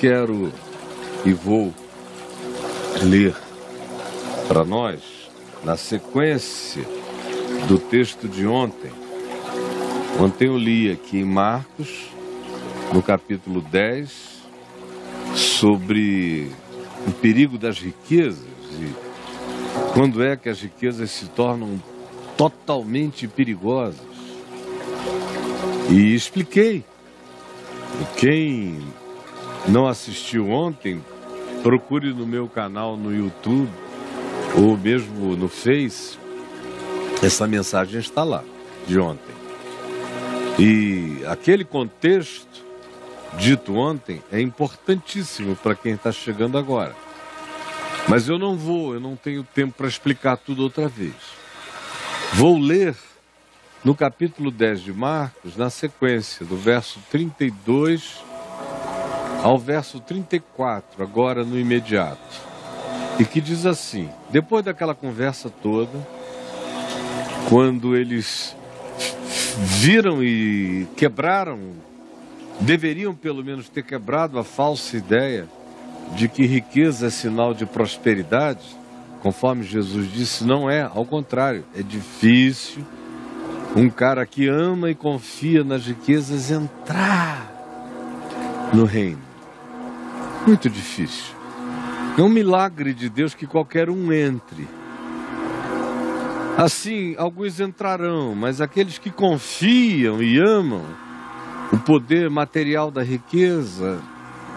quero e vou ler para nós, na sequência do texto de ontem. Ontem eu li aqui em Marcos, no capítulo 10, sobre o perigo das riquezas e quando é que as riquezas se tornam totalmente perigosas. E expliquei. Quem não assistiu ontem, procure no meu canal no YouTube ou mesmo no Face. Essa mensagem está lá, de ontem. E aquele contexto dito ontem é importantíssimo para quem está chegando agora. Mas eu não vou, eu não tenho tempo para explicar tudo outra vez. Vou ler no capítulo 10 de Marcos, na sequência, do verso 32 ao verso 34, agora no imediato. E que diz assim: depois daquela conversa toda, quando eles viram e quebraram, deveriam pelo menos ter quebrado a falsa ideia de que riqueza é sinal de prosperidade, conforme Jesus disse, não é, ao contrário, é difícil um cara que ama e confia nas riquezas entrar no reino. Muito difícil. É um milagre de Deus que qualquer um entre. Assim, alguns entrarão, mas aqueles que confiam e amam o poder material da riqueza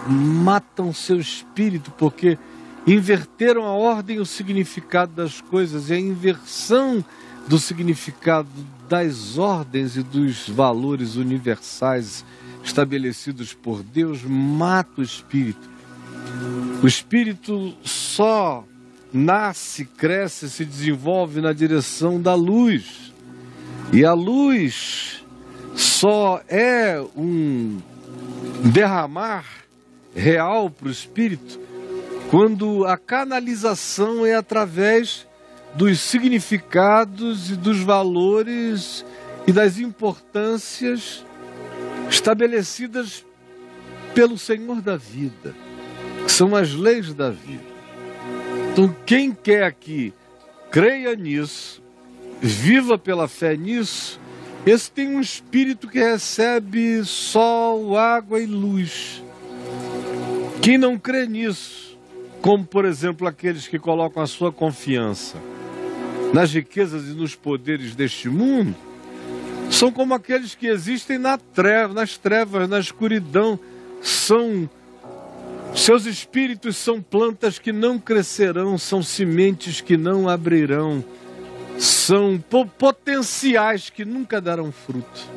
matam seu espírito porque inverteram a ordem e o significado das coisas e a inversão do significado das ordens e dos valores universais estabelecidos por Deus mata o espírito. O espírito só nasce, cresce, se desenvolve na direção da luz. E a luz só é um derramar real para o espírito quando a canalização é através dos significados e dos valores e das importâncias estabelecidas pelo Senhor da vida, são as leis da vida. Então, quem quer que creia nisso, viva pela fé nisso, esse tem um espírito que recebe sol, água e luz. Quem não crê nisso, como por exemplo aqueles que colocam a sua confiança nas riquezas e nos poderes deste mundo, são como aqueles que existem na treva, nas trevas, na escuridão, são seus espíritos são plantas que não crescerão, são sementes que não abrirão, são potenciais que nunca darão fruto.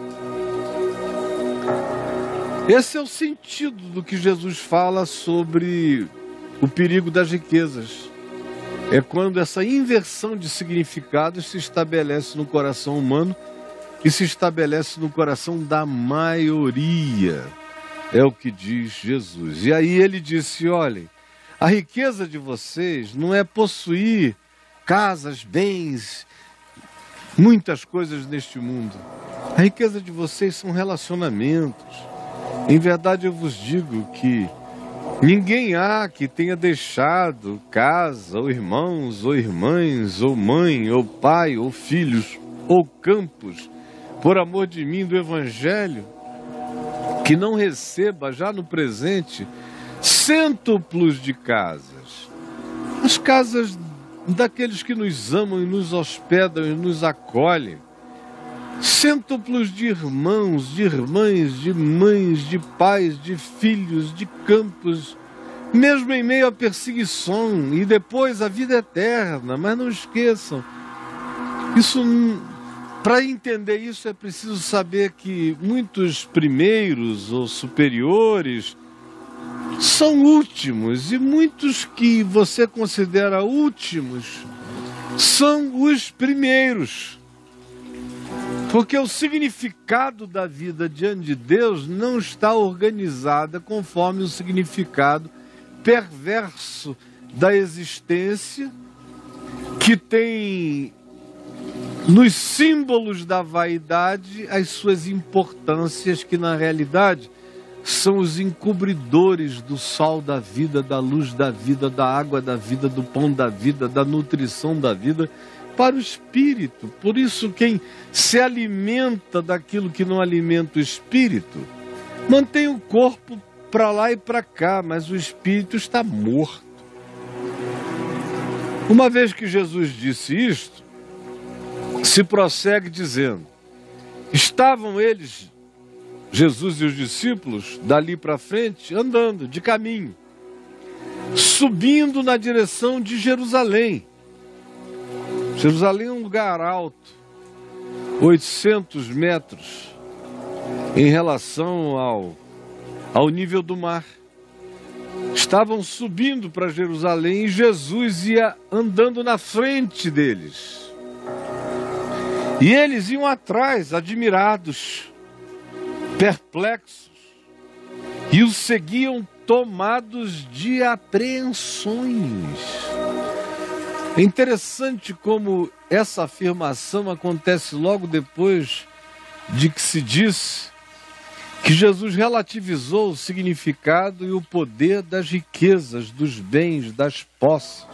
Esse é o sentido do que Jesus fala sobre o perigo das riquezas. É quando essa inversão de significados se estabelece no coração humano e se estabelece no coração da maioria. É o que diz Jesus. E aí ele disse: olhem, a riqueza de vocês não é possuir casas, bens, muitas coisas neste mundo. A riqueza de vocês são relacionamentos em verdade eu vos digo que ninguém há que tenha deixado casa, ou irmãos, ou irmãs, ou mãe, ou pai, ou filhos, ou campos, por amor de mim do Evangelho, que não receba já no presente cêntuplos de casas. As casas daqueles que nos amam e nos hospedam e nos acolhem Cêntuplos de irmãos, de irmãs, de mães, de pais, de filhos, de campos, mesmo em meio à perseguição e depois a vida eterna. Mas não esqueçam, isso para entender isso é preciso saber que muitos primeiros ou superiores são últimos e muitos que você considera últimos são os primeiros. Porque o significado da vida diante de Deus não está organizada conforme o significado perverso da existência, que tem nos símbolos da vaidade as suas importâncias, que na realidade são os encobridores do sol da vida, da luz da vida, da água da vida, do pão da vida, da nutrição da vida para o espírito. Por isso, quem se alimenta daquilo que não alimenta o espírito, mantém o corpo para lá e para cá, mas o espírito está morto. Uma vez que Jesus disse isto, se prossegue dizendo: estavam eles, Jesus e os discípulos, dali para frente, andando de caminho, subindo na direção de Jerusalém. Jerusalém é um lugar alto, 800 metros em relação ao, ao nível do mar. Estavam subindo para Jerusalém e Jesus ia andando na frente deles. E eles iam atrás, admirados, perplexos, e os seguiam tomados de apreensões. É interessante como essa afirmação acontece logo depois de que se diz que Jesus relativizou o significado e o poder das riquezas, dos bens, das posses.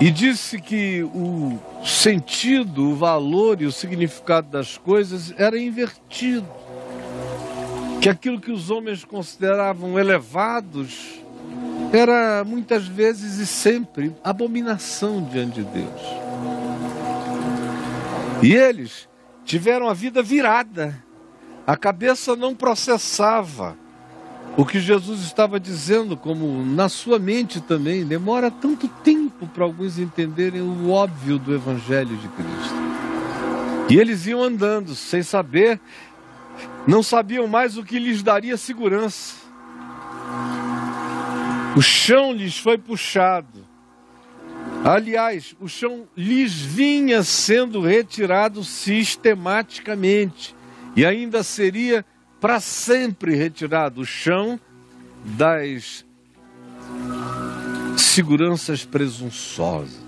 E disse que o sentido, o valor e o significado das coisas era invertido. Que aquilo que os homens consideravam elevados era muitas vezes e sempre abominação diante de Deus. E eles tiveram a vida virada, a cabeça não processava o que Jesus estava dizendo, como na sua mente também. Demora tanto tempo para alguns entenderem o óbvio do Evangelho de Cristo. E eles iam andando sem saber, não sabiam mais o que lhes daria segurança. O chão lhes foi puxado. Aliás, o chão lhes vinha sendo retirado sistematicamente e ainda seria para sempre retirado o chão das seguranças presunçosas.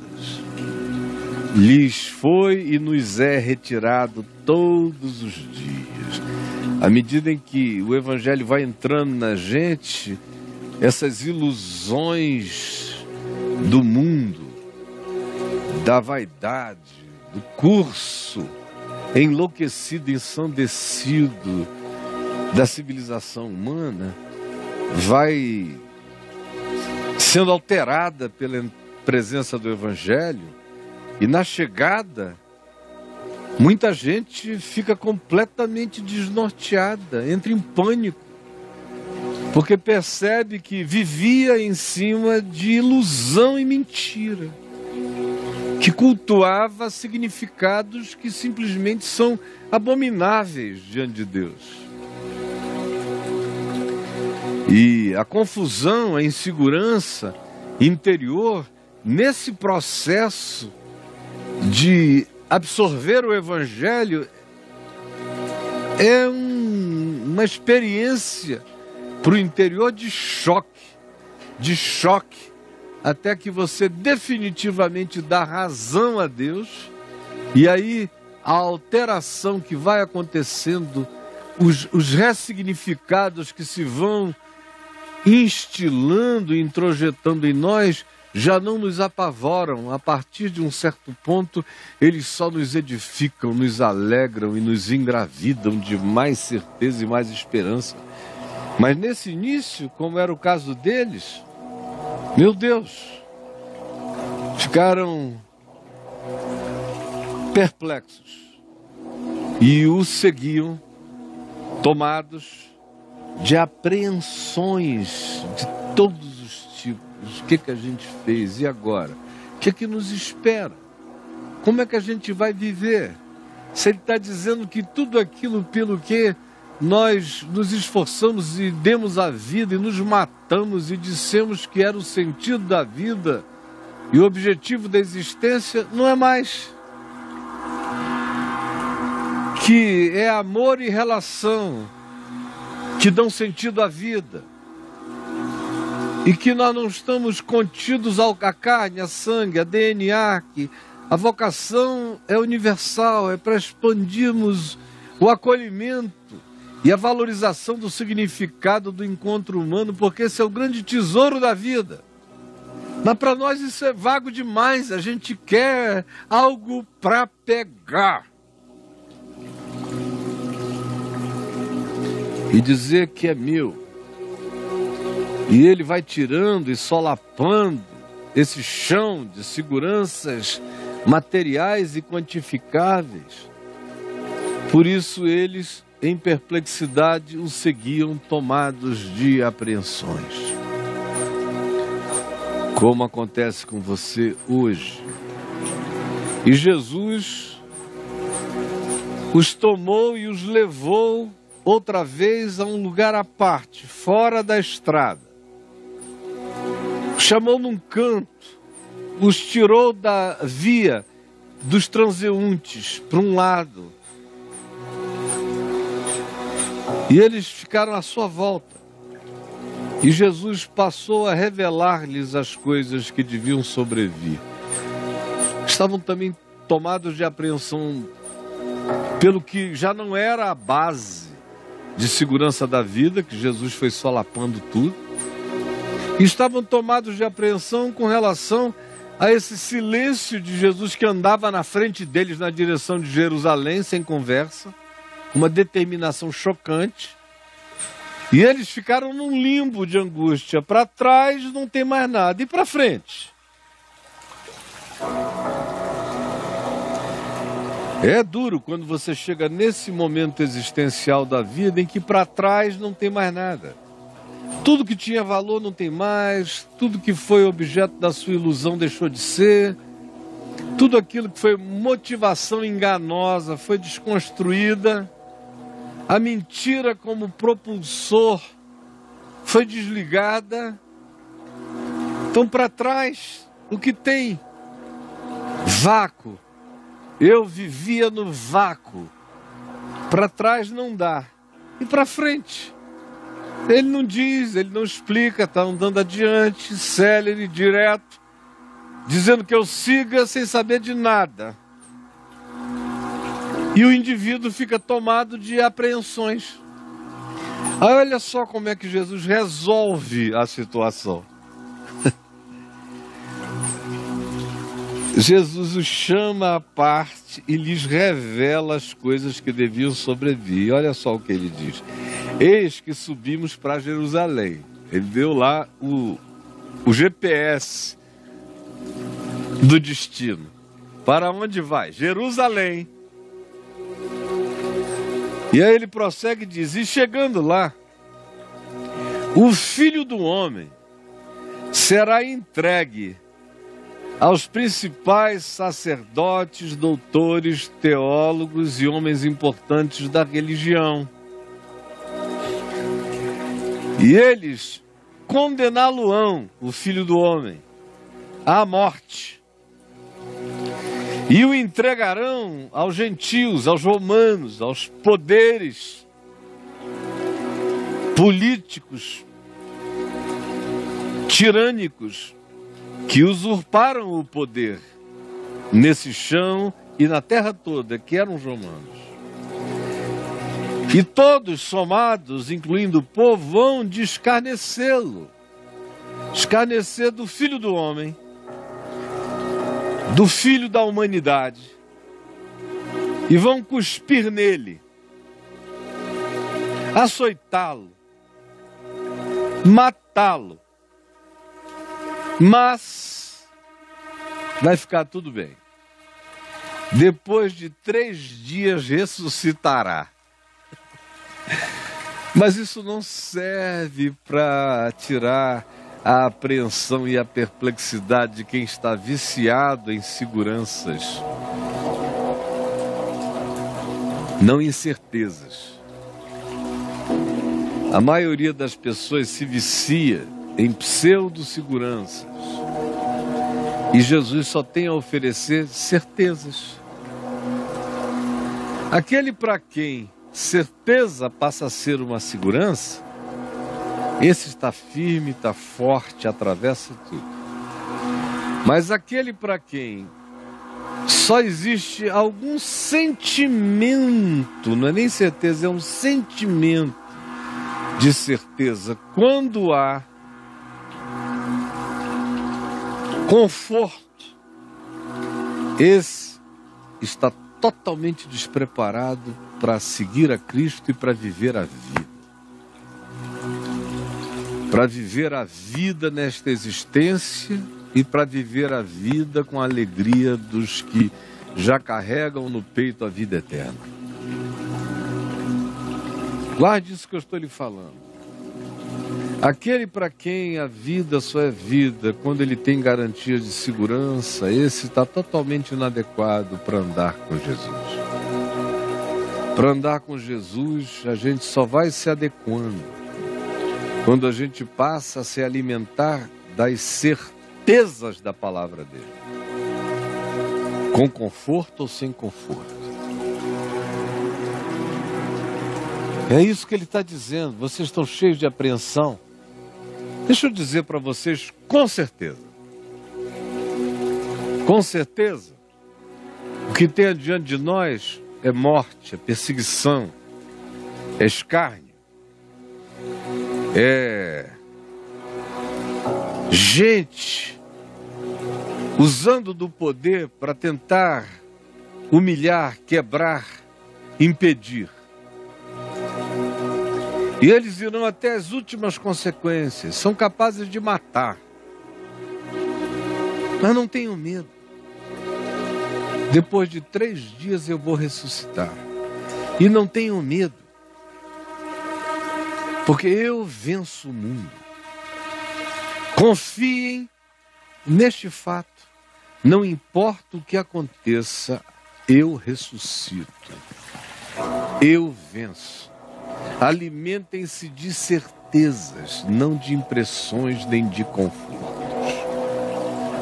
Lhes foi e nos é retirado todos os dias. À medida em que o Evangelho vai entrando na gente, essas ilusões do mundo, da vaidade, do curso enlouquecido, ensandecido da civilização humana, vai sendo alterada pela presença do Evangelho e na chegada muita gente fica completamente desnorteada, entra em pânico porque percebe que vivia em cima de ilusão e mentira, que cultuava significados que simplesmente são abomináveis diante de Deus. E a confusão, a insegurança interior, nesse processo de absorver o Evangelho, é um, uma experiência para o interior de choque, de choque, até que você definitivamente dá razão a Deus, e aí a alteração que vai acontecendo, os, os ressignificados que se vão instilando, introjetando em nós, já não nos apavoram. A partir de um certo ponto, eles só nos edificam, nos alegram e nos engravidam de mais certeza e mais esperança. Mas nesse início, como era o caso deles, meu Deus, ficaram perplexos e o seguiam, tomados de apreensões de todos os tipos. O que, que a gente fez e agora? O que, que nos espera? Como é que a gente vai viver? Se ele está dizendo que tudo aquilo pelo que nós nos esforçamos e demos a vida e nos matamos e dissemos que era o sentido da vida e o objetivo da existência, não é mais. Que é amor e relação que dão sentido à vida. E que nós não estamos contidos à carne, a sangue, a DNA, que a vocação é universal, é para expandirmos o acolhimento e a valorização do significado do encontro humano, porque esse é o grande tesouro da vida. Mas para nós isso é vago demais, a gente quer algo para pegar. E dizer que é meu. E ele vai tirando e solapando esse chão de seguranças materiais e quantificáveis. Por isso eles, em perplexidade, o seguiam tomados de apreensões. Como acontece com você hoje. E Jesus os tomou e os levou outra vez a um lugar à parte, fora da estrada. Chamou num canto, os tirou da via dos transeuntes para um lado. E eles ficaram à sua volta. E Jesus passou a revelar-lhes as coisas que deviam sobrevir. Estavam também tomados de apreensão pelo que já não era a base de segurança da vida, que Jesus foi solapando tudo. E estavam tomados de apreensão com relação a esse silêncio de Jesus que andava na frente deles na direção de Jerusalém sem conversa, uma determinação chocante. E eles ficaram num limbo de angústia. Para trás não tem mais nada, e para frente? É duro quando você chega nesse momento existencial da vida em que para trás não tem mais nada. Tudo que tinha valor não tem mais, tudo que foi objeto da sua ilusão deixou de ser, tudo aquilo que foi motivação enganosa foi desconstruída a mentira como propulsor foi desligada. Então, para trás, o que tem? Vácuo. Eu vivia no vácuo. Para trás não dá. E para frente? Ele não diz, ele não explica, está andando adiante, célere, direto, dizendo que eu siga sem saber de nada. E o indivíduo fica tomado de apreensões. Olha só como é que Jesus resolve a situação. Jesus os chama à parte e lhes revela as coisas que deviam sobrevir. Olha só o que ele diz: Eis que subimos para Jerusalém. Ele deu lá o, o GPS do destino. Para onde vai? Jerusalém. E aí ele prossegue e diz: E chegando lá, o filho do homem será entregue aos principais sacerdotes, doutores, teólogos e homens importantes da religião. E eles condená-lo-ão, o filho do homem, à morte e o entregarão aos gentios, aos romanos, aos poderes políticos, tirânicos, que usurparam o poder nesse chão e na terra toda, que eram os romanos. E todos somados, incluindo o povo, vão de escarnecê-lo, escarnecer do filho do homem do filho da humanidade e vão cuspir nele, açoitá-lo, matá-lo. Mas vai ficar tudo bem. Depois de três dias ressuscitará. Mas isso não serve para tirar a apreensão e a perplexidade de quem está viciado em seguranças, não incertezas. A maioria das pessoas se vicia em pseudo-seguranças. E Jesus só tem a oferecer certezas. Aquele para quem certeza passa a ser uma segurança, esse está firme, está forte, atravessa tudo. Mas aquele para quem só existe algum sentimento, não é nem certeza, é um sentimento de certeza quando há conforto. Esse está totalmente despreparado para seguir a Cristo e para viver a vida. Para viver a vida nesta existência e para viver a vida com a alegria dos que já carregam no peito a vida eterna. Guarde isso que eu estou lhe falando. Aquele para quem a vida só é vida, quando ele tem garantias de segurança, esse está totalmente inadequado para andar com Jesus. Para andar com Jesus, a gente só vai se adequando quando a gente passa a se alimentar das certezas da palavra dele. Com conforto ou sem conforto. É isso que ele está dizendo. Vocês estão cheios de apreensão. Deixa eu dizer para vocês com certeza. Com certeza. O que tem adiante de nós é morte, é perseguição, é escárnio, é gente usando do poder para tentar humilhar, quebrar, impedir. E eles irão até as últimas consequências, são capazes de matar. Mas não tenham medo. Depois de três dias eu vou ressuscitar. E não tenham medo, porque eu venço o mundo. Confiem neste fato. Não importa o que aconteça, eu ressuscito. Eu venço. Alimentem-se de certezas, não de impressões nem de confortos.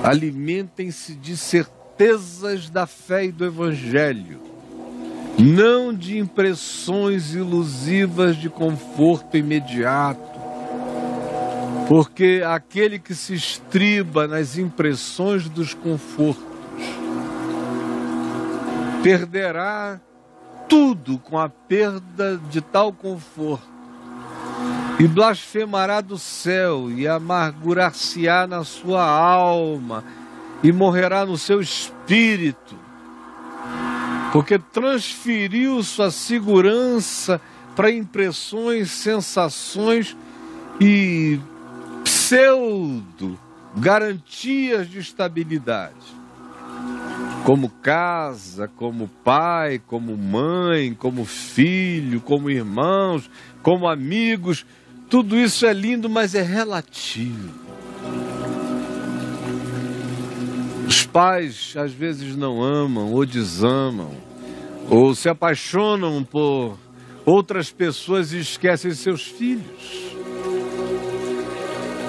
Alimentem-se de certezas da fé e do Evangelho, não de impressões ilusivas de conforto imediato porque aquele que se estriba nas impressões dos confortos perderá tudo com a perda de tal conforto. E blasfemará do céu e amargurar-se-á na sua alma e morrerá no seu espírito, porque transferiu sua segurança para impressões, sensações e pseudo garantias de estabilidade, como casa, como pai, como mãe, como filho, como irmãos, como amigos, tudo isso é lindo, mas é relativo. Os pais às vezes não amam ou desamam, ou se apaixonam por outras pessoas e esquecem seus filhos.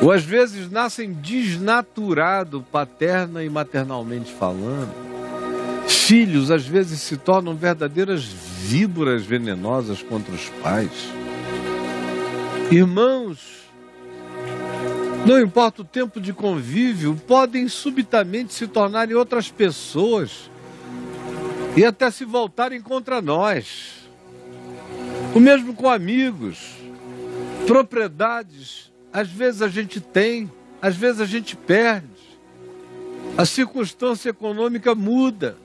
Ou às vezes nascem desnaturado, paterna e maternalmente falando. Filhos às vezes se tornam verdadeiras víboras venenosas contra os pais. Irmãos, não importa o tempo de convívio, podem subitamente se tornarem outras pessoas e até se voltarem contra nós. O mesmo com amigos, propriedades às vezes a gente tem, às vezes a gente perde. A circunstância econômica muda.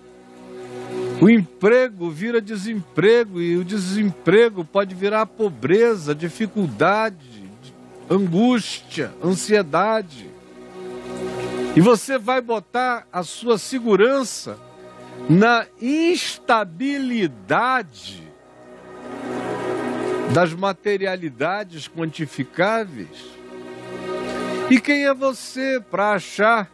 O emprego vira desemprego e o desemprego pode virar pobreza, dificuldade, angústia, ansiedade. E você vai botar a sua segurança na instabilidade das materialidades quantificáveis e quem é você para achar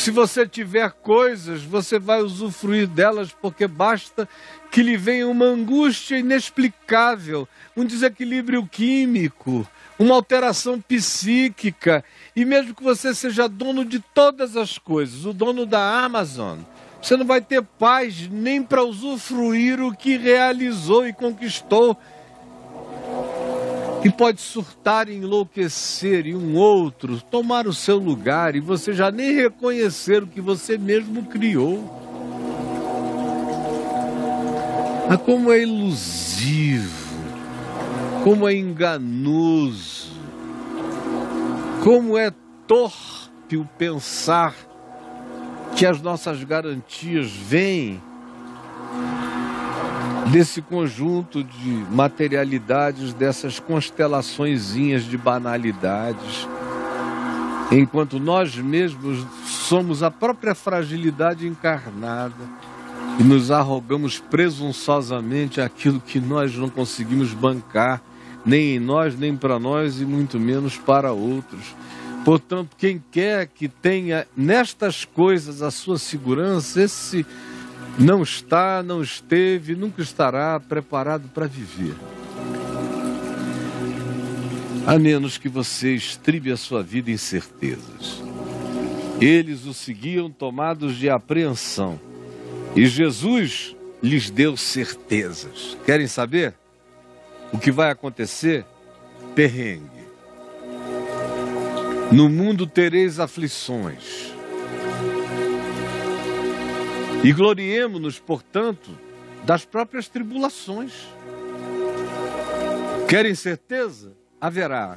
se você tiver coisas, você vai usufruir delas, porque basta que lhe venha uma angústia inexplicável, um desequilíbrio químico, uma alteração psíquica, e mesmo que você seja dono de todas as coisas, o dono da Amazon, você não vai ter paz nem para usufruir o que realizou e conquistou e pode surtar e enlouquecer e um outro tomar o seu lugar e você já nem reconhecer o que você mesmo criou. Ah, como é ilusivo, como é enganoso, como é torpe o pensar que as nossas garantias vêm desse conjunto de materialidades, dessas constelaçõezinhas de banalidades, enquanto nós mesmos somos a própria fragilidade encarnada e nos arrogamos presunçosamente aquilo que nós não conseguimos bancar, nem em nós, nem para nós e muito menos para outros. Portanto, quem quer que tenha nestas coisas a sua segurança, esse não está, não esteve, nunca estará preparado para viver. A menos que você estribe a sua vida em certezas. Eles o seguiam tomados de apreensão e Jesus lhes deu certezas. Querem saber? O que vai acontecer? Perrengue. No mundo tereis aflições. E gloriemo-nos, portanto, das próprias tribulações. Querem certeza? Haverá.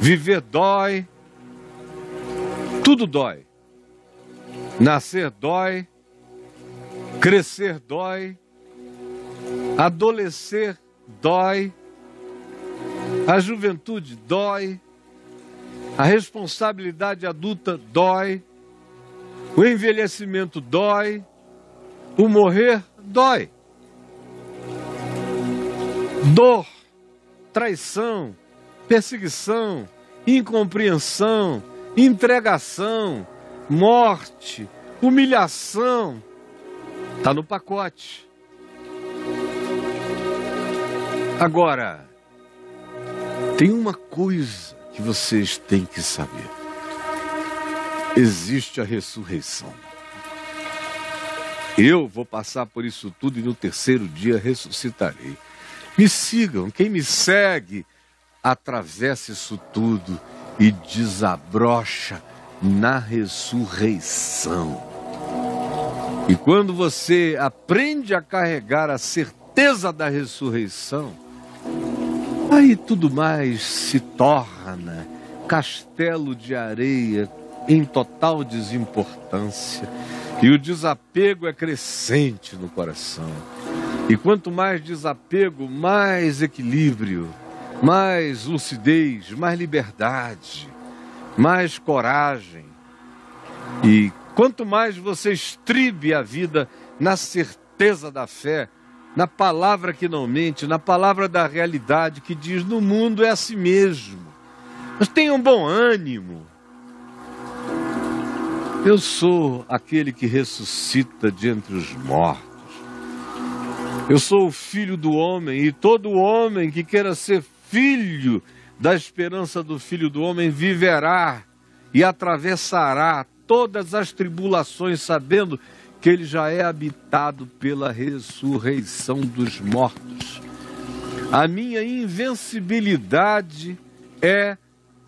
Viver dói, tudo dói. Nascer dói, Crescer dói, adolescer dói, a juventude dói, a responsabilidade adulta dói, o envelhecimento dói, o morrer dói. Dor, traição, perseguição, incompreensão, entregação, morte, humilhação, Está no pacote. Agora, tem uma coisa que vocês têm que saber: existe a ressurreição. Eu vou passar por isso tudo e no terceiro dia ressuscitarei. Me sigam, quem me segue, atravessa isso tudo e desabrocha na ressurreição. E quando você aprende a carregar a certeza da ressurreição, aí tudo mais se torna castelo de areia em total desimportância. E o desapego é crescente no coração. E quanto mais desapego, mais equilíbrio, mais lucidez, mais liberdade, mais coragem. E Quanto mais você estribe a vida na certeza da fé, na palavra que não mente, na palavra da realidade que diz: no mundo é assim mesmo. Mas tenha um bom ânimo. Eu sou aquele que ressuscita de entre os mortos. Eu sou o filho do homem, e todo homem que queira ser filho da esperança do filho do homem viverá e atravessará todas as tribulações, sabendo que ele já é habitado pela ressurreição dos mortos. A minha invencibilidade é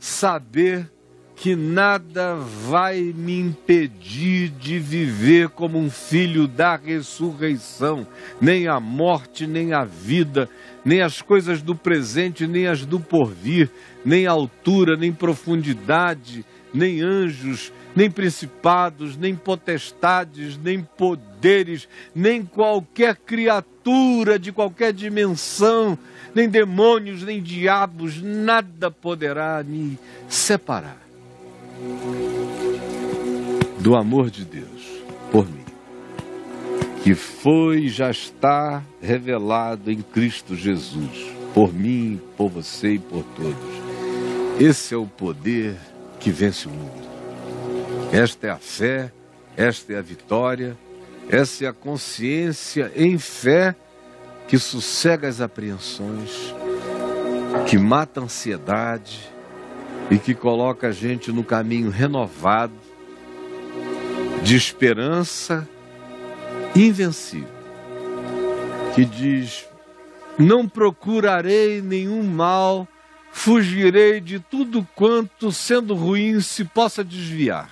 saber que nada vai me impedir de viver como um filho da ressurreição, nem a morte, nem a vida, nem as coisas do presente, nem as do porvir, nem altura, nem profundidade, nem anjos, nem principados, nem potestades, nem poderes, nem qualquer criatura de qualquer dimensão, nem demônios, nem diabos, nada poderá me separar do amor de Deus por mim, que foi e já está revelado em Cristo Jesus, por mim, por você e por todos. Esse é o poder que vence o mundo. Esta é a fé, esta é a vitória, essa é a consciência em fé que sossega as apreensões, que mata a ansiedade e que coloca a gente no caminho renovado de esperança invencível, que diz: Não procurarei nenhum mal, fugirei de tudo quanto, sendo ruim, se possa desviar.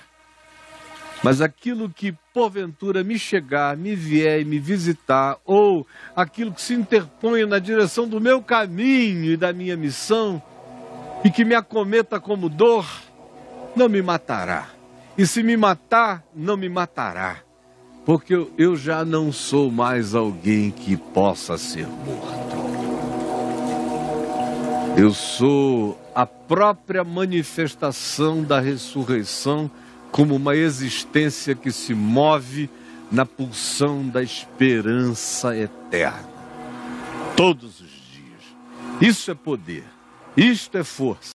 Mas aquilo que porventura me chegar, me vier e me visitar, ou aquilo que se interpõe na direção do meu caminho e da minha missão, e que me acometa como dor, não me matará. E se me matar, não me matará. Porque eu, já não sou mais alguém que possa ser morto. Eu sou a própria manifestação da ressurreição como uma existência que se move na pulsão da esperança eterna. Todos os dias. Isso é poder, isto é força.